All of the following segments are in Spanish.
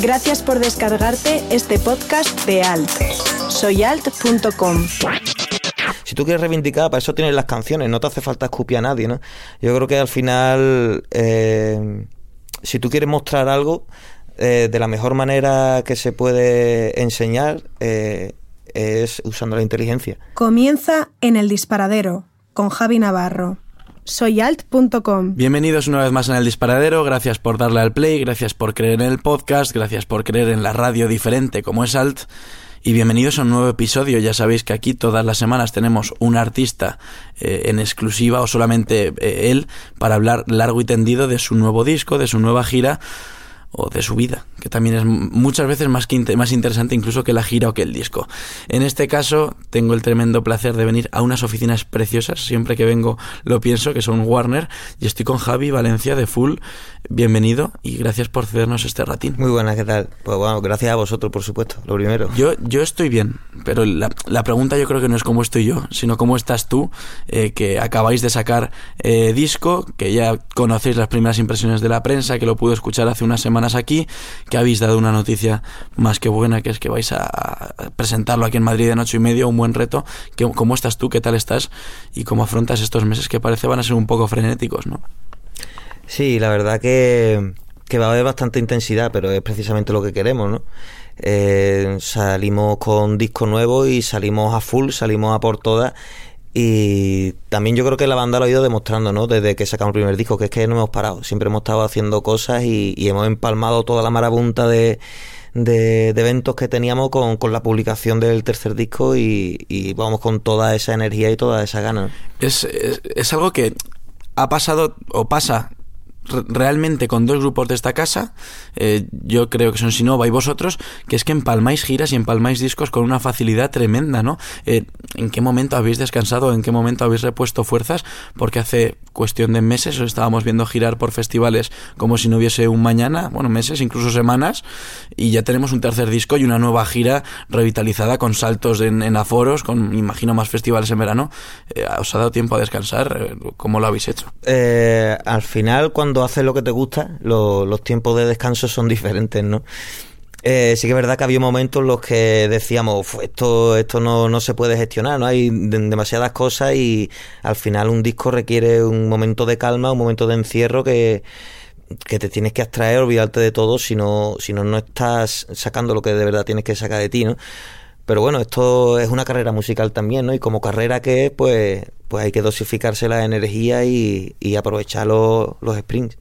Gracias por descargarte este podcast de Alt. Soyalt.com. Si tú quieres reivindicar, para eso tienes las canciones, no te hace falta escupir a nadie, ¿no? Yo creo que al final, eh, si tú quieres mostrar algo, eh, de la mejor manera que se puede enseñar eh, es usando la inteligencia. Comienza en el disparadero con Javi Navarro soyalt.com. Bienvenidos una vez más en el disparadero, gracias por darle al play, gracias por creer en el podcast, gracias por creer en la radio diferente como es Alt. Y bienvenidos a un nuevo episodio. Ya sabéis que aquí todas las semanas tenemos un artista eh, en exclusiva o solamente eh, él para hablar largo y tendido de su nuevo disco, de su nueva gira o de su vida, que también es muchas veces más, que más interesante incluso que la gira o que el disco. En este caso, tengo el tremendo placer de venir a unas oficinas preciosas, siempre que vengo lo pienso, que son Warner, y estoy con Javi Valencia de Full. Bienvenido y gracias por cedernos este ratín. Muy buena, ¿qué tal? Pues bueno, gracias a vosotros, por supuesto, lo primero. Yo, yo estoy bien, pero la, pregunta yo creo que no es cómo estoy yo, sino cómo estás tú, eh, que acabáis de sacar eh, disco, que ya conocéis las primeras impresiones de la prensa, que lo pude escuchar hace una semana aquí, que habéis dado una noticia más que buena, que es que vais a presentarlo aquí en Madrid en ocho y medio, un buen reto. ¿Cómo estás tú? ¿Qué tal estás? ¿Y cómo afrontas estos meses que parece van a ser un poco frenéticos, no? Sí, la verdad que, que va a haber bastante intensidad, pero es precisamente lo que queremos, ¿no? Eh, salimos con disco nuevo y salimos a full, salimos a por todas y también yo creo que la banda lo ha ido demostrando, ¿no? Desde que sacamos el primer disco, que es que no hemos parado. Siempre hemos estado haciendo cosas y, hemos empalmado toda la marabunta de, de, eventos que teníamos con, con, la publicación del tercer disco y, vamos con toda esa energía y toda esa gana. Es, es algo que ha pasado o pasa realmente con dos grupos de esta casa, eh, yo creo que son Sinova y vosotros, que es que empalmáis giras y empalmáis discos con una facilidad tremenda, ¿no? Eh, ¿En qué momento habéis descansado? ¿En qué momento habéis repuesto fuerzas? Porque hace cuestión de meses os estábamos viendo girar por festivales como si no hubiese un mañana, bueno, meses, incluso semanas, y ya tenemos un tercer disco y una nueva gira revitalizada con saltos en, aforos, con, imagino, más festivales en verano. Eh, ¿Os ha dado tiempo a descansar? ¿Cómo lo habéis hecho? al final, cuando haces lo que te gusta, los tiempos de descanso son diferentes, ¿no? Eh, sí que es verdad que había momentos en los que decíamos, esto, esto no, no se puede gestionar, ¿no? Hay demasiadas cosas y al final un disco requiere un momento de calma, un momento de encierro que, que te tienes que abstraer, olvidarte de todo, si no, si no, no estás sacando lo que de verdad tienes que sacar de ti, ¿no? Pero bueno, esto es una carrera musical también, ¿no? Y como carrera que es, pues, pues hay que dosificarse la energía y, aprovechar los, los sprints.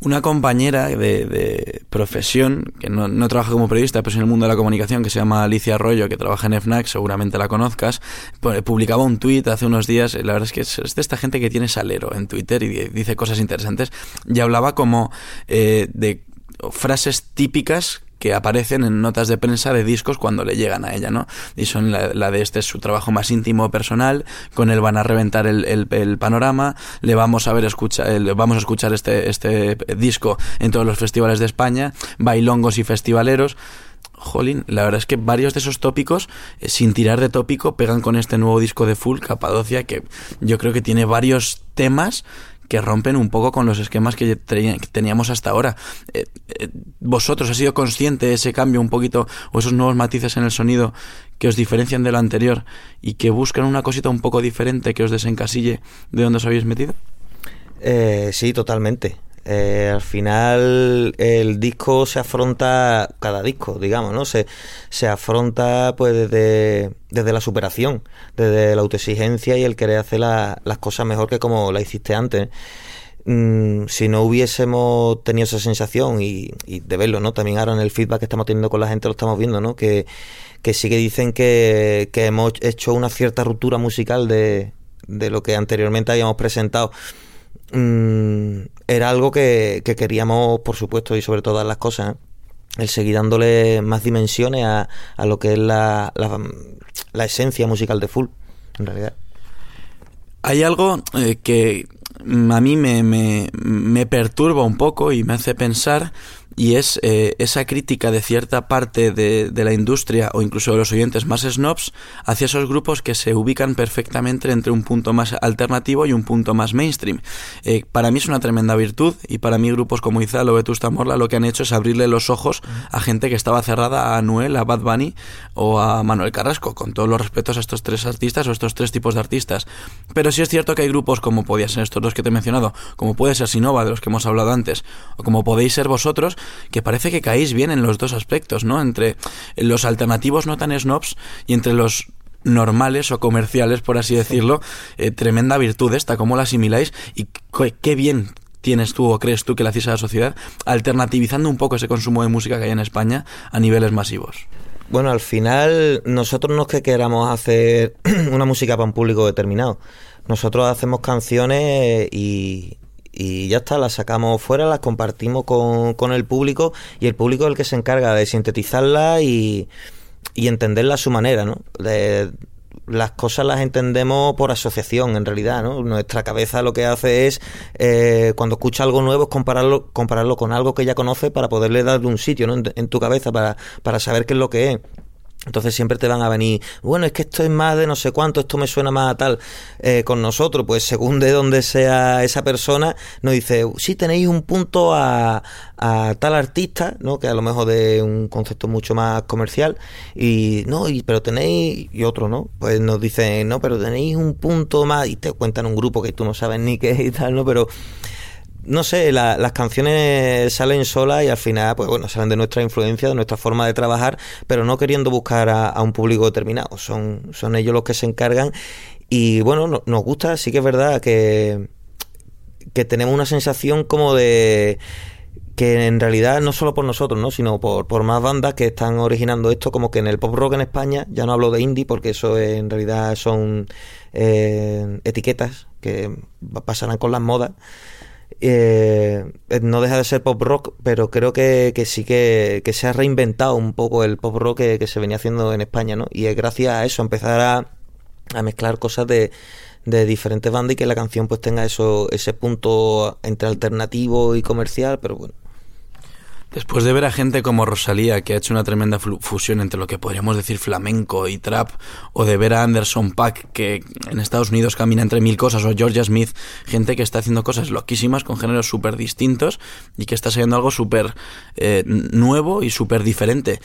Una compañera de, profesión, que no, no, trabaja como periodista, pero es en el mundo de la comunicación, que se llama Alicia Arroyo, que trabaja en FNAC, seguramente la conozcas, pues, publicaba un tuit hace unos días, la verdad es que es, de esta gente que tiene salero en Twitter y dice cosas interesantes, y hablaba como eh, de frases típicas que aparecen en notas de prensa de discos cuando le llegan a ella, ¿no? Y son la, de este es su trabajo más íntimo personal, con él van a reventar el, el, panorama, le vamos a ver escucha, vamos a escuchar este, este disco en todos los festivales de España, bailongos y festivaleros. Jolín, la verdad es que varios de esos tópicos, eh, sin tirar de tópico, pegan con este nuevo disco de Full, Capadocia, que yo creo que tiene varios temas que rompen un poco con los esquemas que teníamos hasta ahora. Eh, eh, ¿Vosotros ha sido consciente de ese cambio un poquito o esos nuevos matices en el sonido que os diferencian de lo anterior y que buscan una cosita un poco diferente que os desencasille de donde os habéis metido? Eh, sí, totalmente. Eh, al final el disco se afronta, cada disco, digamos, ¿no? Se, se afronta pues desde, desde la superación, desde la autoexigencia y el querer hacer las cosas mejor que como la hiciste antes. Mm, si no hubiésemos tenido esa sensación y, de verlo, ¿no? También ahora en el feedback que estamos teniendo con la gente lo estamos viendo, ¿no? Que, que sí que dicen que, que hemos hecho una cierta ruptura musical de, de lo que anteriormente habíamos presentado mm, era algo que, que, queríamos, por supuesto, y sobre todas las cosas, el seguir dándole más dimensiones a, a lo que es la, la, esencia musical de Full, en realidad. Hay algo eh, que a mí me, me, me perturba un poco y me hace pensar y es eh, esa crítica de cierta parte de, de, la industria o incluso de los oyentes más snobs hacia esos grupos que se ubican perfectamente entre un punto más alternativo y un punto más mainstream. Eh, para mí es una tremenda virtud y para mí grupos como Izal o Vetusta Morla lo que han hecho es abrirle los ojos a gente que estaba cerrada a Noel, a Bad Bunny o a Manuel Carrasco, con todos los respetos a estos tres artistas o estos tres tipos de artistas. Pero sí es cierto que hay grupos como podían ser estos dos que te he mencionado, como puede ser Sinova, de los que hemos hablado antes, o como podéis ser vosotros, que parece que caéis bien en los dos aspectos, ¿no? Entre los alternativos no tan snobs y entre los normales o comerciales, por así decirlo, eh, tremenda virtud esta, ¿cómo la asimiláis? Y qué bien tienes tú o crees tú que la hacéis a la sociedad, alternativizando un poco ese consumo de música que hay en España a niveles masivos. Bueno, al final nosotros no es que queramos hacer una música para un público determinado. Nosotros hacemos canciones y, y ya está, las sacamos fuera, las compartimos con, con el público y el público es el que se encarga de sintetizarla y, y entenderla a su manera, ¿no? Las cosas las entendemos por asociación, en realidad, ¿no? Nuestra cabeza lo que hace es, eh, cuando escucha algo nuevo, es compararlo, compararlo con algo que ya conoce para poderle darle un sitio, ¿no? En, en tu cabeza, para, para saber qué es lo que es. Entonces siempre te van a venir, bueno, es que esto es más de no sé cuánto, esto me suena más a tal eh, con nosotros. Pues según de dónde sea esa persona, nos dice, sí tenéis un punto a, a, tal artista, ¿no? Que a lo mejor de un concepto mucho más comercial, y no, y, pero tenéis, y otro, ¿no? Pues nos dicen, no, pero tenéis un punto más, y te cuentan un grupo que tú no sabes ni qué es y tal, ¿no? Pero no sé, la, las canciones salen solas y al final, pues bueno, salen de nuestra influencia, de nuestra forma de trabajar, pero no queriendo buscar a, un público determinado. Son, son ellos los que se encargan. Y bueno, no, nos gusta, sí que es verdad que, que tenemos una sensación como de que en realidad no solo por nosotros, ¿no? sino por, por más bandas que están originando esto, como que en el pop rock en España, ya no hablo de indie porque eso en realidad son eh, etiquetas que pasarán con las modas, eh, no deja de ser pop rock, pero creo que, que sí que, que, se ha reinventado un poco el pop rock que, que, se venía haciendo en España, ¿no? Y es gracias a eso empezar a, a mezclar cosas de, de, diferentes bandas y que la canción pues tenga eso, ese punto entre alternativo y comercial, pero bueno. Después de ver a gente como Rosalía, que ha hecho una tremenda fusión entre lo que podríamos decir flamenco y trap, o de ver a Anderson Pack, que en Estados Unidos camina entre mil cosas, o Georgia Smith, gente que está haciendo cosas loquísimas con géneros súper distintos y que está saliendo algo súper eh, nuevo y súper diferente.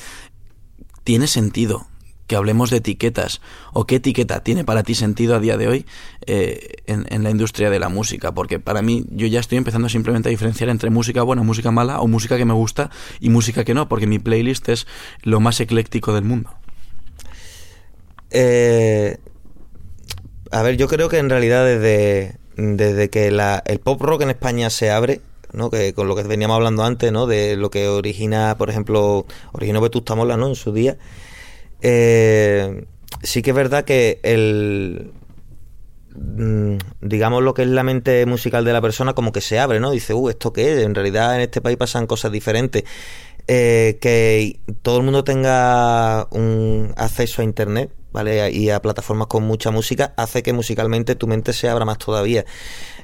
Tiene sentido que hablemos de etiquetas o qué etiqueta tiene para ti sentido a día de hoy eh, en, en, la industria de la música, porque para mí yo ya estoy empezando simplemente a diferenciar entre música buena, música mala o música que me gusta y música que no, porque mi playlist es lo más ecléctico del mundo. Eh, a ver, yo creo que en realidad desde, desde que la, el pop rock en España se abre, ¿no? que con lo que veníamos hablando antes, ¿no? de lo que origina, por ejemplo, originó Vetusta Mola ¿no? en su día, eh, sí que es verdad que el mm, digamos lo que es la mente musical de la persona como que se abre, ¿no? Dice, uh, ¿esto qué es? En realidad en este país pasan cosas diferentes. Eh, que todo el mundo tenga un acceso a internet, ¿vale? Y a plataformas con mucha música, hace que musicalmente tu mente se abra más todavía.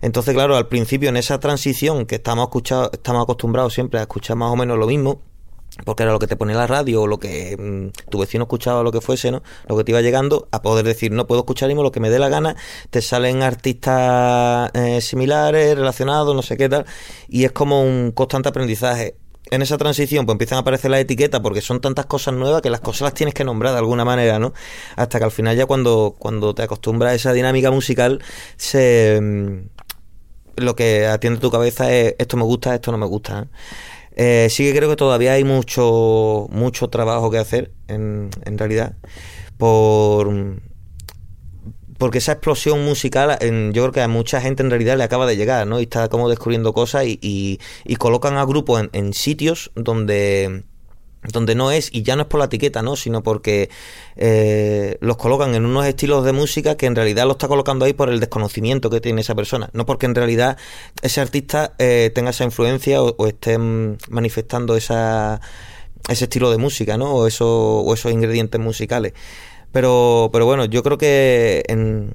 Entonces, claro, al principio en esa transición que estamos, estamos acostumbrados siempre a escuchar más o menos lo mismo, porque era lo que te ponía la radio o lo que mmm, tu vecino escuchaba o lo que fuese, ¿no? Lo que te iba llegando a poder decir, no puedo escuchar mismo lo que me dé la gana, te salen artistas eh, similares, relacionados, no sé qué tal, y es como un constante aprendizaje. En esa transición pues empiezan a aparecer las etiquetas porque son tantas cosas nuevas que las cosas las tienes que nombrar de alguna manera, ¿no? Hasta que al final ya cuando, cuando te acostumbras a esa dinámica musical se... Mmm, lo que atiende tu cabeza es esto me gusta, esto no me gusta. ¿eh? Eh, sí que creo que todavía hay mucho, mucho trabajo que hacer, en, en realidad, por porque esa explosión musical, en, yo creo que a mucha gente en realidad le acaba de llegar, ¿no? Y está como descubriendo cosas y, y, y colocan a grupos en, en, sitios donde donde no es, y ya no es por la etiqueta, ¿no? Sino porque eh, los colocan en unos estilos de música que en realidad lo está colocando ahí por el desconocimiento que tiene esa persona, no porque en realidad ese artista eh, tenga esa influencia o, esté manifestando esa, ese estilo de música, ¿no? O, eso, o esos ingredientes musicales. Pero, pero bueno, yo creo que en,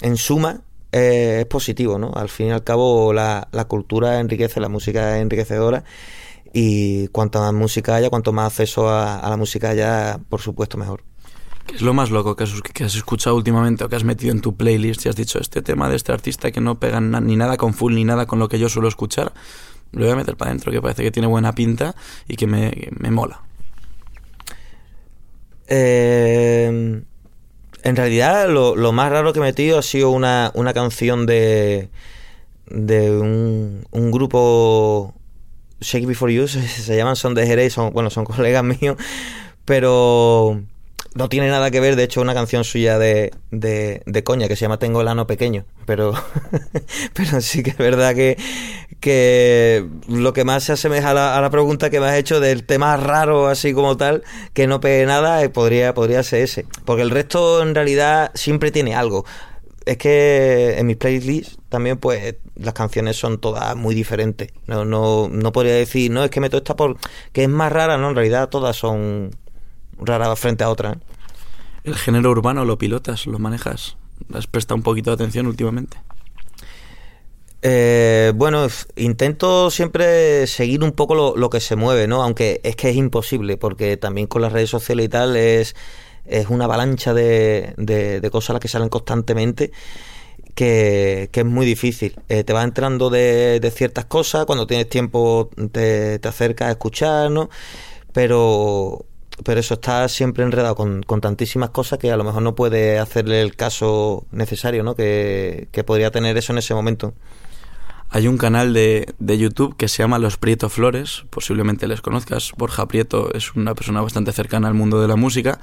en suma eh, es positivo, ¿no? Al fin y al cabo la, la cultura enriquece, la música es enriquecedora y cuanto más música haya, cuanto más acceso a, la música haya, por supuesto, mejor. ¿Qué es lo más loco que has, que has, escuchado últimamente o que has metido en tu playlist y has dicho este tema de este artista que no pega ni nada con full ni nada con lo que yo suelo escuchar? Lo voy a meter para adentro, que parece que tiene buena pinta y que me, me mola. Eh, en realidad, lo, lo, más raro que he metido ha sido una, una canción de, de un, un grupo Shake Before You se, llaman, son de Jerez, son, bueno, son colegas míos, pero no tiene nada que ver, de hecho, una canción suya de, de, coña que se llama Tengo el ano pequeño, pero, pero sí que es verdad que, que lo que más se asemeja a la, a la, pregunta que me has hecho del tema raro, así como tal, que no pegue nada, eh, podría, podría ser ese, porque el resto en realidad siempre tiene algo es que en mis playlists también pues las canciones son todas muy diferentes. No, no, no podría decir, no, es que meto esta por que es más rara, no, en realidad todas son raras frente a otras. ¿El género urbano lo pilotas, lo manejas? ¿Has prestado un poquito de atención últimamente? Eh, bueno, intento siempre seguir un poco lo, lo, que se mueve, ¿no? Aunque es que es imposible, porque también con las redes sociales y tal es es una avalancha de, de, cosas las que salen constantemente que, es muy difícil. Eh, te vas entrando de, de, ciertas cosas, cuando tienes tiempo te, te acercas a escuchar, ¿no? Pero, pero eso está siempre enredado con, con, tantísimas cosas que a lo mejor no puede hacerle el caso necesario, ¿no? Que, que podría tener eso en ese momento. Hay un canal de, de, YouTube que se llama Los Prieto Flores, posiblemente les conozcas. Borja Prieto es una persona bastante cercana al mundo de la música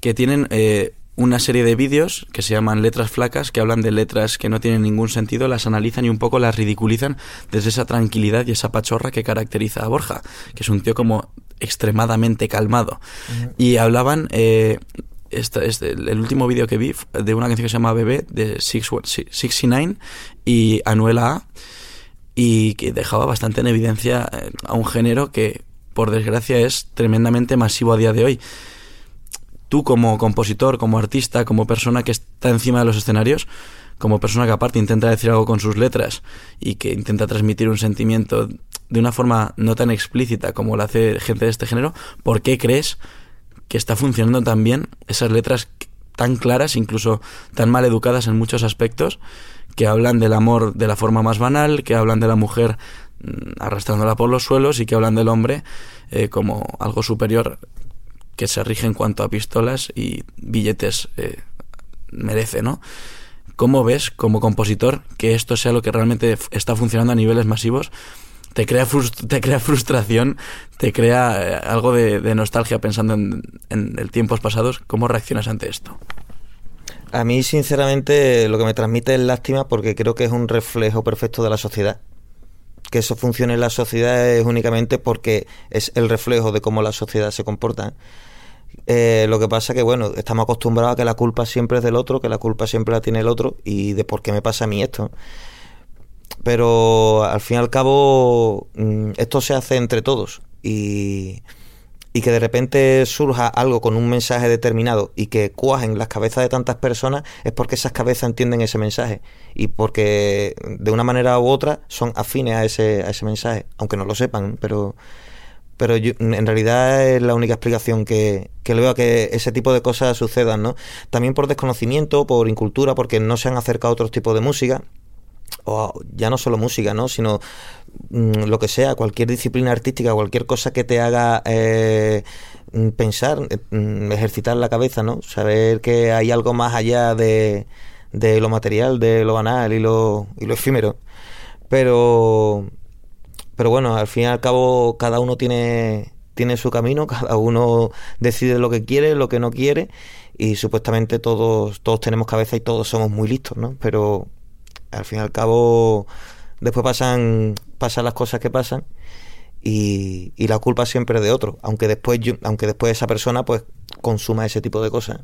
que tienen eh, una serie de vídeos que se llaman letras flacas, que hablan de letras que no tienen ningún sentido, las analizan y un poco las ridiculizan desde esa tranquilidad y esa pachorra que caracteriza a Borja, que es un tío como extremadamente calmado. Y hablaban... Eh, este, este, el último vídeo que vi de una canción que se llama Bebé de 69 y Anuela A y que dejaba bastante en evidencia eh, a un género que por desgracia es tremendamente masivo a día de hoy tú como compositor, como artista, como persona que está encima de los escenarios, como persona que aparte intenta decir algo con sus letras y que intenta transmitir un sentimiento de una forma no tan explícita como lo hace gente de este género, ¿por qué crees que está funcionando tan bien esas letras tan claras, incluso tan mal educadas en muchos aspectos, que hablan del amor de la forma más banal, que hablan de la mujer mm, arrastrándola por los suelos y que hablan del hombre eh, como algo superior que se rige en cuanto a pistolas y billetes eh, merece, ¿no? ¿Cómo ves como compositor que esto sea lo que realmente está funcionando a niveles masivos? ¿Te crea, te crea frustración? ¿Te crea eh, algo de, nostalgia pensando en, en el tiempos pasados? ¿Cómo reaccionas ante esto? A mí, sinceramente, lo que me transmite es lástima porque creo que es un reflejo perfecto de la sociedad que eso funcione en la sociedad es únicamente porque es el reflejo de cómo la sociedad se comporta. Eh, lo que pasa que, bueno, estamos acostumbrados a que la culpa siempre es del otro, que la culpa siempre la tiene el otro y de por qué me pasa a mí esto. Pero al fin y al cabo, mm, esto se hace entre todos y, y que de repente surja algo con un mensaje determinado y que cuajen las cabezas de tantas personas es porque esas cabezas entienden ese mensaje. Y porque de una manera u otra son afines a ese, a ese mensaje, aunque no lo sepan, pero pero en realidad es la única explicación que, que le veo a que ese tipo de cosas sucedan, ¿no? También por desconocimiento, por incultura, porque no se han acercado a otros tipos de música, o ya no solo música, ¿no? Sino mm, lo que sea, cualquier disciplina artística, cualquier cosa que te haga eh, pensar, mm, ejercitar la cabeza, ¿no? Saber que hay algo más allá de, de lo material, de lo banal y lo, y lo efímero. Pero pero bueno, al fin y al cabo cada uno tiene, tiene su camino, cada uno decide lo que quiere, lo que no quiere y supuestamente todos, todos tenemos cabeza y todos somos muy listos, ¿no? Pero al fin y al cabo después pasan, pasan las cosas que pasan y, y la culpa siempre es de otro, aunque después yo, aunque después esa persona pues consuma ese tipo de cosas.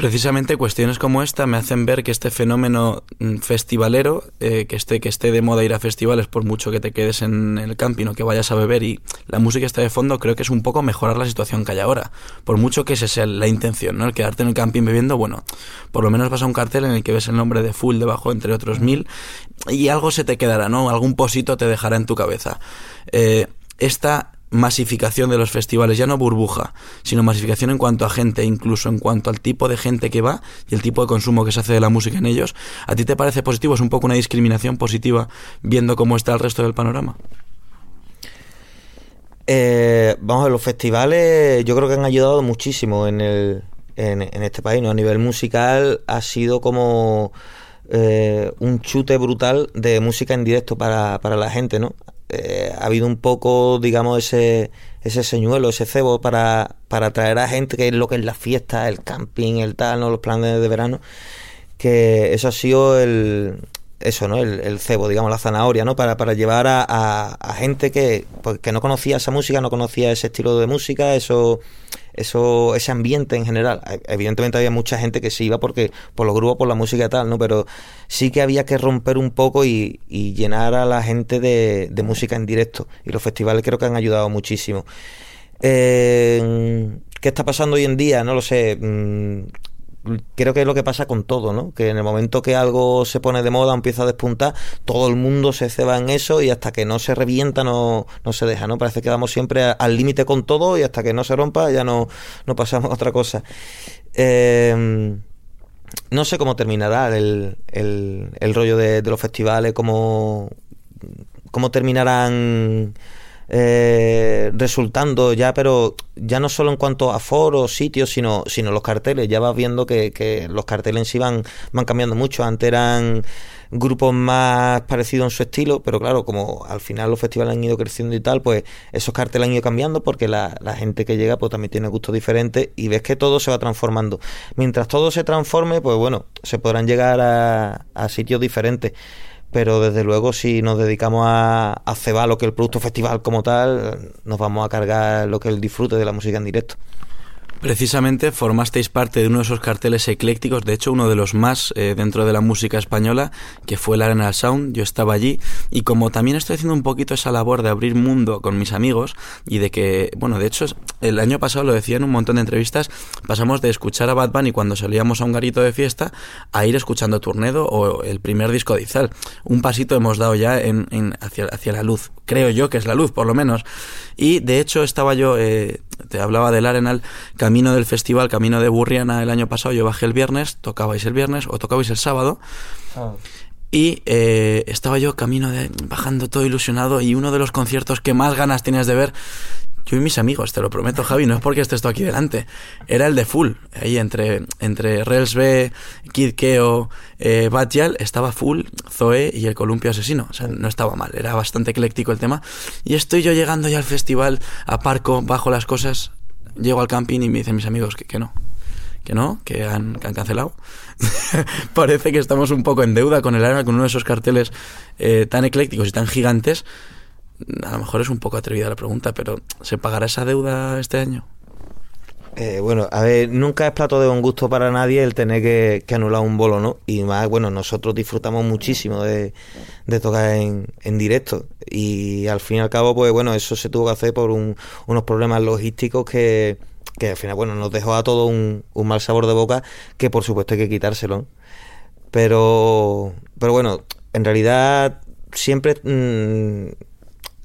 Precisamente cuestiones como esta me hacen ver que este fenómeno mm, festivalero, eh, que, esté, que esté de moda ir a festivales por mucho que te quedes en el camping o que vayas a beber y la música está de fondo, creo que es un poco mejorar la situación que hay ahora. Por mucho que esa sea la intención, ¿no? El quedarte en el camping bebiendo, bueno, por lo menos vas a un cartel en el que ves el nombre de Full debajo, entre otros mil, y algo se te quedará, ¿no? Algún posito te dejará en tu cabeza. Eh, esta masificación de los festivales, ya no burbuja, sino masificación en cuanto a gente, incluso en cuanto al tipo de gente que va y el tipo de consumo que se hace de la música en ellos, ¿a ti te parece positivo? ¿Es un poco una discriminación positiva viendo cómo está el resto del panorama? Eh, vamos a ver, los festivales yo creo que han ayudado muchísimo en, el, en, este país, ¿no? A nivel musical ha sido como eh, un chute brutal de música en directo para, para la gente, ¿no? Eh, ha habido un poco, digamos, ese, ese señuelo, ese cebo para, para atraer a gente que es lo que es la fiesta, el camping, el tal, ¿no? los planes de verano, que eso ha sido el, eso, ¿no? El, cebo, digamos, la zanahoria, ¿no? Para, para llevar a, a, gente que, pues, que no conocía esa música, no conocía ese estilo de música, eso eso ese ambiente en general. Evidentemente había mucha gente que se iba porque por los grupos, por la música y tal, ¿no? Pero sí que había que romper un poco y, llenar a la gente de, música en directo. Y los festivales creo que han ayudado muchísimo. Eh, ¿Qué está pasando hoy en día? No lo sé. Creo que es lo que pasa con todo, ¿no? Que en el momento que algo se pone de moda, empieza a despuntar, todo el mundo se ceba en eso y hasta que no se revienta no, no se deja, ¿no? Parece que vamos siempre al límite con todo y hasta que no se rompa ya no, no pasamos a otra cosa. Eh, no sé cómo terminará el, el, rollo de, de, los festivales, cómo, cómo terminarán eh, resultando ya, pero ya no solo en cuanto a foros, sitios, sino, sino los carteles. Ya vas viendo que, los carteles en sí van, van cambiando mucho. Antes eran grupos más parecidos en su estilo, pero claro, como al final los festivales han ido creciendo y tal, pues esos carteles han ido cambiando porque la, gente que llega pues también tiene gustos diferentes y ves que todo se va transformando. Mientras todo se transforme, pues bueno, se podrán llegar a, a sitios diferentes pero desde luego si nos dedicamos a, a cebar lo que el producto festival como tal, nos vamos a cargar lo que es el disfrute de la música en directo. Precisamente formasteis parte de uno de esos carteles eclécticos, de hecho uno de los más eh, dentro de la música española, que fue el Arena Sound. Yo estaba allí y como también estoy haciendo un poquito esa labor de abrir mundo con mis amigos y de que, bueno, de hecho el año pasado lo decía en un montón de entrevistas, pasamos de escuchar a Bad Bunny cuando salíamos a un garito de fiesta a ir escuchando Turnedo o el primer disco de Izal. Un pasito hemos dado ya en, hacia, hacia la luz, creo yo que es la luz por lo menos. Y de hecho estaba yo, eh, te hablaba del Arenal, camino del festival, camino de Burriana el año pasado, yo bajé el viernes, tocabais el viernes o tocabais el sábado. Ah. Y eh, estaba yo camino de bajando todo ilusionado y uno de los conciertos que más ganas tienes de ver yo y mis amigos, te lo prometo, Javi, no es porque estés tú aquí delante. Era el de Full. Ahí entre, entre Rels B, Kid Keo, eh, Batjal, estaba Full, Zoe y el Columpio Asesino. O sea, no estaba mal, era bastante ecléctico el tema. Y estoy yo llegando ya al festival, aparco, bajo las cosas, llego al camping y me dicen mis amigos que, no. Que no, que han, que cancelado. Parece que estamos un poco en deuda con el arma, con uno de esos carteles eh, tan eclécticos y tan gigantes a lo mejor es un poco atrevida la pregunta, pero ¿se pagará esa deuda este año? Eh, bueno, a ver, nunca es plato de buen gusto para nadie el tener que, anular un bolo, ¿no? Y más, bueno, nosotros disfrutamos muchísimo de, tocar en, directo. Y al fin y al cabo, pues bueno, eso se tuvo que hacer por unos problemas logísticos que, que al final, bueno, nos dejó a todos un, mal sabor de boca que por supuesto hay que quitárselo. Pero, pero bueno, en realidad siempre... Mm,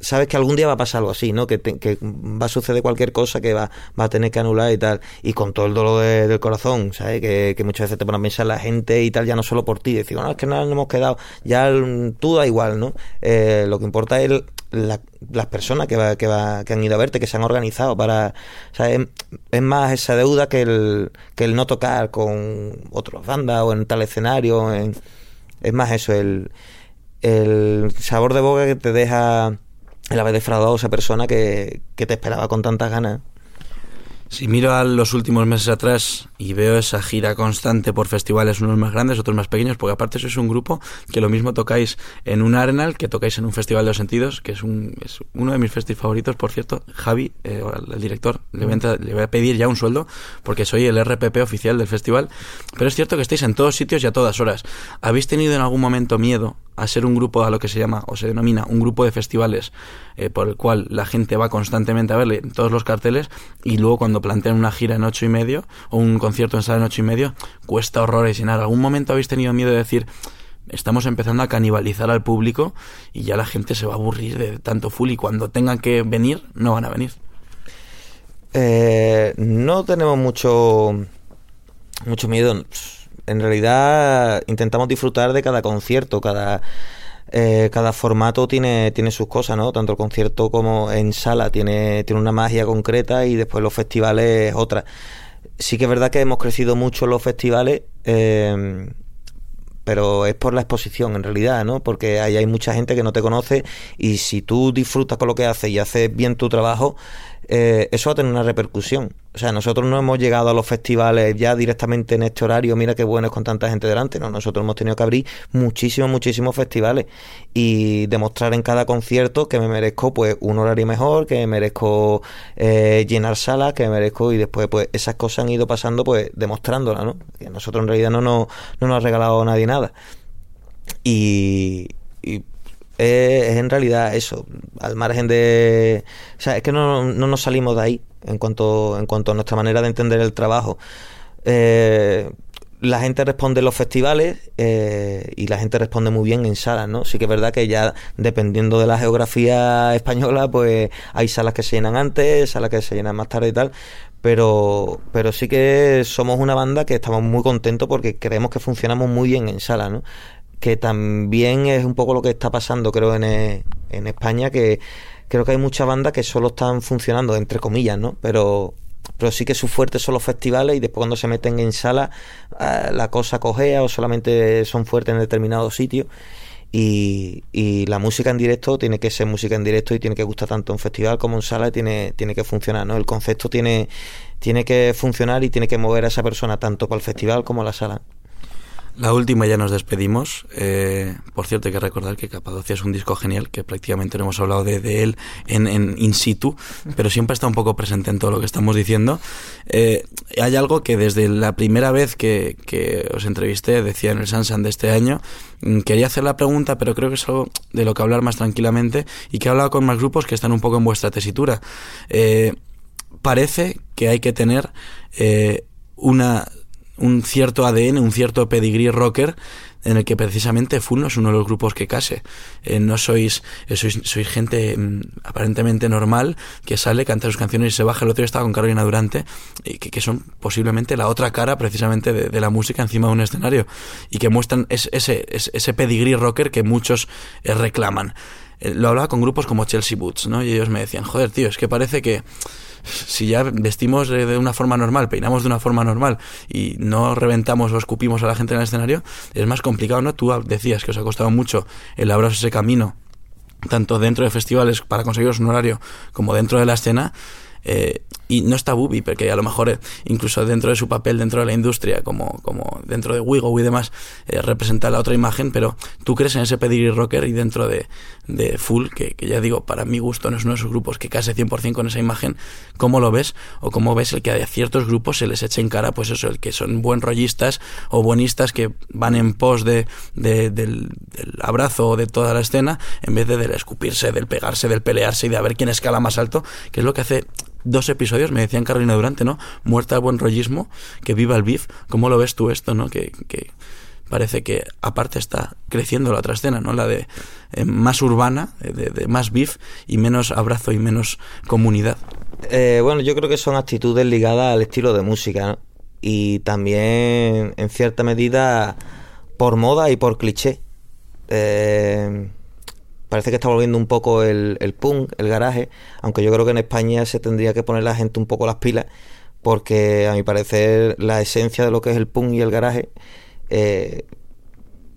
sabes que algún día va a pasar algo así, ¿no? Que, que va a suceder cualquier cosa que va, va a tener que anular y tal. Y con todo el dolor del corazón, ¿sabes? Que, muchas veces te ponen a pensar la gente y tal, ya no solo por ti. Decir, no, es que no nos hemos quedado. Ya tú da igual, ¿no? Eh, lo que importa es las personas que, va, que, va, que han ido a verte, que se han organizado para... ¿sabes? Es, más esa deuda que el, que el no tocar con otras bandas o en tal escenario. es más eso, el, el sabor de boca que te deja el haber defraudado a esa persona que, te esperaba con tantas ganas. Si miro a los últimos meses atrás y veo esa gira constante por festivales, unos más grandes, otros más pequeños, porque aparte sois un grupo que lo mismo tocáis en un Arenal que tocáis en un Festival de los Sentidos, que es, un, es uno de mis festivales favoritos, por cierto. Javi, eh, el director, le voy, a, le voy, a, pedir ya un sueldo, porque soy el RPP oficial del festival. Pero es cierto que estáis en todos sitios y a todas horas. ¿Habéis tenido en algún momento miedo a ser un grupo a lo que se llama o se denomina un grupo de festivales eh, por el cual la gente va constantemente a verle todos los carteles y luego cuando plantean una gira en ocho y medio o un concierto en sala en ocho y medio cuesta horrores llenar. ¿Algún momento habéis tenido miedo de decir estamos empezando a canibalizar al público y ya la gente se va a aburrir de tanto full y cuando tengan que venir no van a venir? Eh, no tenemos mucho mucho miedo en realidad intentamos disfrutar de cada concierto, cada, eh, cada formato tiene, tiene sus cosas, ¿no? Tanto el concierto como en sala tiene, tiene una magia concreta y después los festivales otra. Sí que es verdad que hemos crecido mucho los festivales, eh, pero es por la exposición en realidad, ¿no? Porque ahí hay mucha gente que no te conoce y si tú disfrutas con lo que haces y haces bien tu trabajo, eh, eso va a tener una repercusión. O sea, nosotros no hemos llegado a los festivales ya directamente en este horario, mira qué bueno es con tanta gente delante, no, nosotros hemos tenido que abrir muchísimos, muchísimos festivales y demostrar en cada concierto que me merezco pues un horario mejor, que me merezco eh, llenar salas, que me merezco y después pues esas cosas han ido pasando pues demostrándolas, ¿no? Nosotros en realidad no, no, no nos ha regalado nadie nada. Y, es, en realidad eso, al margen de... O sea, es que no, no, nos salimos de ahí en cuanto, en cuanto a nuestra manera de entender el trabajo. Eh, la gente responde en los festivales eh, y la gente responde muy bien en salas, ¿no? Sí que es verdad que ya dependiendo de la geografía española, pues hay salas que se llenan antes, salas que se llenan más tarde y tal, pero, pero sí que somos una banda que estamos muy contentos porque creemos que funcionamos muy bien en salas, ¿no? Que también es un poco lo que está pasando, creo, en, eh, en España, que creo que hay muchas bandas que solo están funcionando, entre comillas, ¿no? Pero, pero sí que su fuerte son los festivales y después cuando se meten en sala eh, la cosa cojea o solamente son fuertes en determinados sitios. Y, y, la música en directo tiene que ser música en directo y tiene que gustar tanto en festival como en sala y tiene, tiene que funcionar, ¿no? El concepto tiene, tiene que funcionar y tiene que mover a esa persona tanto para el festival como a la sala. La última ya nos despedimos. Eh, por cierto, hay que recordar que Capadocia es un disco genial, que prácticamente no hemos hablado de, él en, in situ, pero siempre está un poco presente en todo lo que estamos diciendo. Eh, hay algo que desde la primera vez que, os entrevisté, decía en el Sansan de este año, mm, quería hacer la pregunta, pero creo que es algo de lo que hablar más tranquilamente y que he hablado con más grupos que están un poco en vuestra tesitura. Eh, parece que hay que tener una un cierto ADN, un cierto pedigrí rocker en el que precisamente Full no es uno de los grupos que case. Eh, no sois, eh, sois, sois gente mm, aparentemente normal que sale, canta sus canciones y se baja. El otro día estaba con Carolina Durante, y que, que son posiblemente la otra cara precisamente de, la música encima de un escenario y que muestran ese, ese, ese pedigrí rocker que muchos eh, reclaman. lo hablaba con grupos como Chelsea Boots, ¿no? Y ellos me decían, joder, tío, es que parece que si ya vestimos de una forma normal, peinamos de una forma normal y no reventamos o escupimos a la gente en el escenario, es más complicado, ¿no? Tú decías que os ha costado mucho elaborar ese camino, tanto dentro de festivales para conseguiros un horario como dentro de la escena. Eh, y no está Bubi, porque a lo mejor eh, incluso dentro de su papel dentro de la industria, como, como dentro de Wigo y demás, eh, representa la otra imagen, pero tú crees en ese pedigrí rocker y dentro de, de Full, que, que, ya digo, para mi gusto no es uno de esos grupos que case 100% con esa imagen, ¿cómo lo ves? O cómo ves el que a ciertos grupos se les eche en cara, pues eso, el que son buen rollistas o buenistas que van en pos de, de del, del, abrazo o de toda la escena, en vez de del escupirse, del pegarse, del pelearse y de a ver quién escala más alto, que es lo que hace dos episodios, me decían Carolina Durante, ¿no? Muerta al buen rollismo, que viva el beef. ¿Cómo lo ves tú esto, no? Que, que parece que aparte está creciendo la otra escena, ¿no? La de eh, más urbana, de, de, más beef y menos abrazo y menos comunidad. Eh, bueno, yo creo que son actitudes ligadas al estilo de música, ¿no? Y también, en cierta medida, por moda y por cliché. Eh, parece que está volviendo un poco el, el punk, el garaje, aunque yo creo que en España se tendría que poner la gente un poco las pilas, porque a mi parecer la esencia de lo que es el punk y el garaje eh,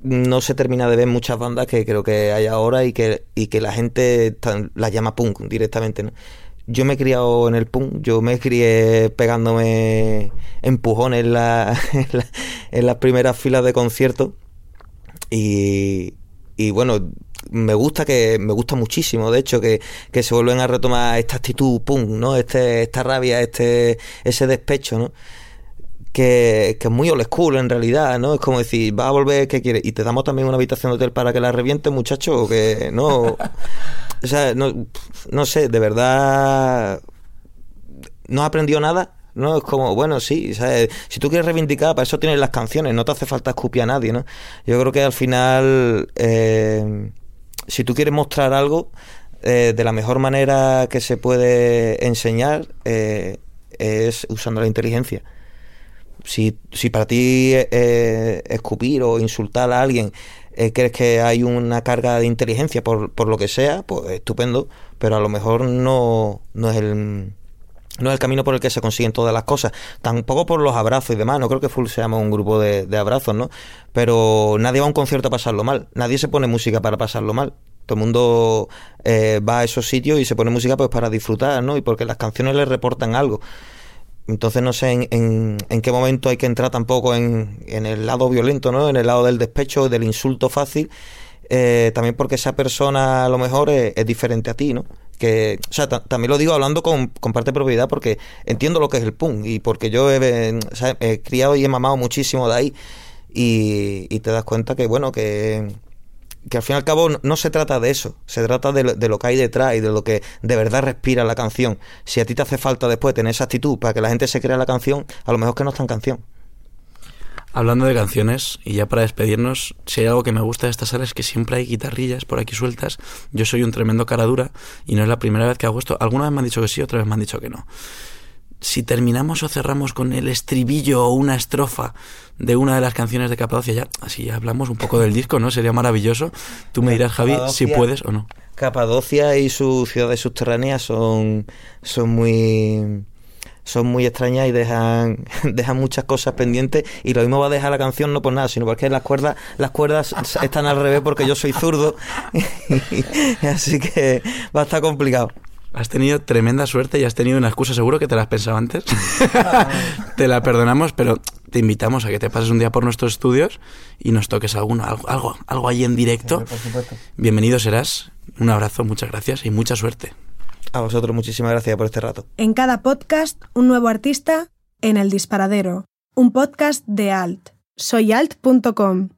no se termina de ver muchas bandas que creo que hay ahora y que, y que la gente la llama punk directamente. yo me he criado en el punk, yo me crié pegándome empujones en, la, en, las primeras filas de conciertos y, y bueno, me gusta que me gusta muchísimo de hecho que, que se vuelven a retomar esta actitud punk no este esta rabia este ese despecho no que, que, es muy old school en realidad, ¿no? Es como decir, va a volver, ¿qué quieres? Y te damos también una habitación de hotel para que la reviente, muchacho, que no. O sea, no, no sé, de verdad. No aprendió nada. ¿no? Es como, bueno, sí, si tú quieres reivindicar, para eso tienes las canciones, no te hace falta escupir a nadie, ¿no? Yo creo que al final, eh, si tú quieres mostrar algo, eh, de la mejor manera que se puede enseñar eh, es usando la inteligencia. Si, si para ti escupir o insultar a alguien crees que hay una carga de inteligencia por, por lo que sea, pues estupendo, pero a lo mejor no, no es el no es el camino por el que se consiguen todas las cosas. Tampoco por los abrazos y demás. No creo que Full se llama un grupo de, abrazos, ¿no? Pero nadie va a un concierto a pasarlo mal. Nadie se pone música para pasarlo mal. Todo el mundo eh, va a esos sitios y se pone música pues para disfrutar, ¿no? Y porque las canciones le reportan algo. Entonces no sé en, en, qué momento hay que entrar tampoco en, en, el lado violento, ¿no? En el lado del despecho, del insulto fácil. Eh, también porque esa persona a lo mejor es, es diferente a ti, ¿no? Que, o sea, también lo digo hablando con, parte de propiedad porque entiendo lo que es el punk y porque yo he, criado y he mamado muchísimo de ahí y, te das cuenta que, bueno, que, que al fin y al cabo no, se trata de eso, se trata de, de, lo que hay detrás y de lo que de verdad respira la canción. Si a ti te hace falta después tener esa actitud para que la gente se crea la canción, a lo mejor que no está en canción. Hablando de canciones, y ya para despedirnos, si hay algo que me gusta de esta sala es que siempre hay guitarrillas por aquí sueltas. Yo soy un tremendo cara dura y no es la primera vez que hago esto. Alguna vez me han dicho que sí, otra vez me han dicho que no. Si terminamos o cerramos con el estribillo o una estrofa de una de las canciones de Capadocia, ya así ya hablamos un poco del disco, ¿no? Sería maravilloso. Tú me dirás, Javi, si puedes o no. Capadocia y sus ciudades subterráneas son, son muy son muy extrañas y dejan, dejan muchas cosas pendientes y lo mismo va a dejar la canción no por nada, sino porque las cuerdas, las cuerdas están al revés porque yo soy zurdo, así que va a estar complicado. Has tenido tremenda suerte y has tenido una excusa, seguro que te la has pensado antes. te la perdonamos, pero te invitamos a que te pases un día por nuestros estudios y nos toques alguno, algo, algo, algo ahí en directo. Bienvenido serás. Un abrazo, muchas gracias y mucha suerte. A vosotros muchísimas gracias por este rato. En cada podcast, un nuevo artista en El Disparadero, un podcast de Alt. Soyalt.com.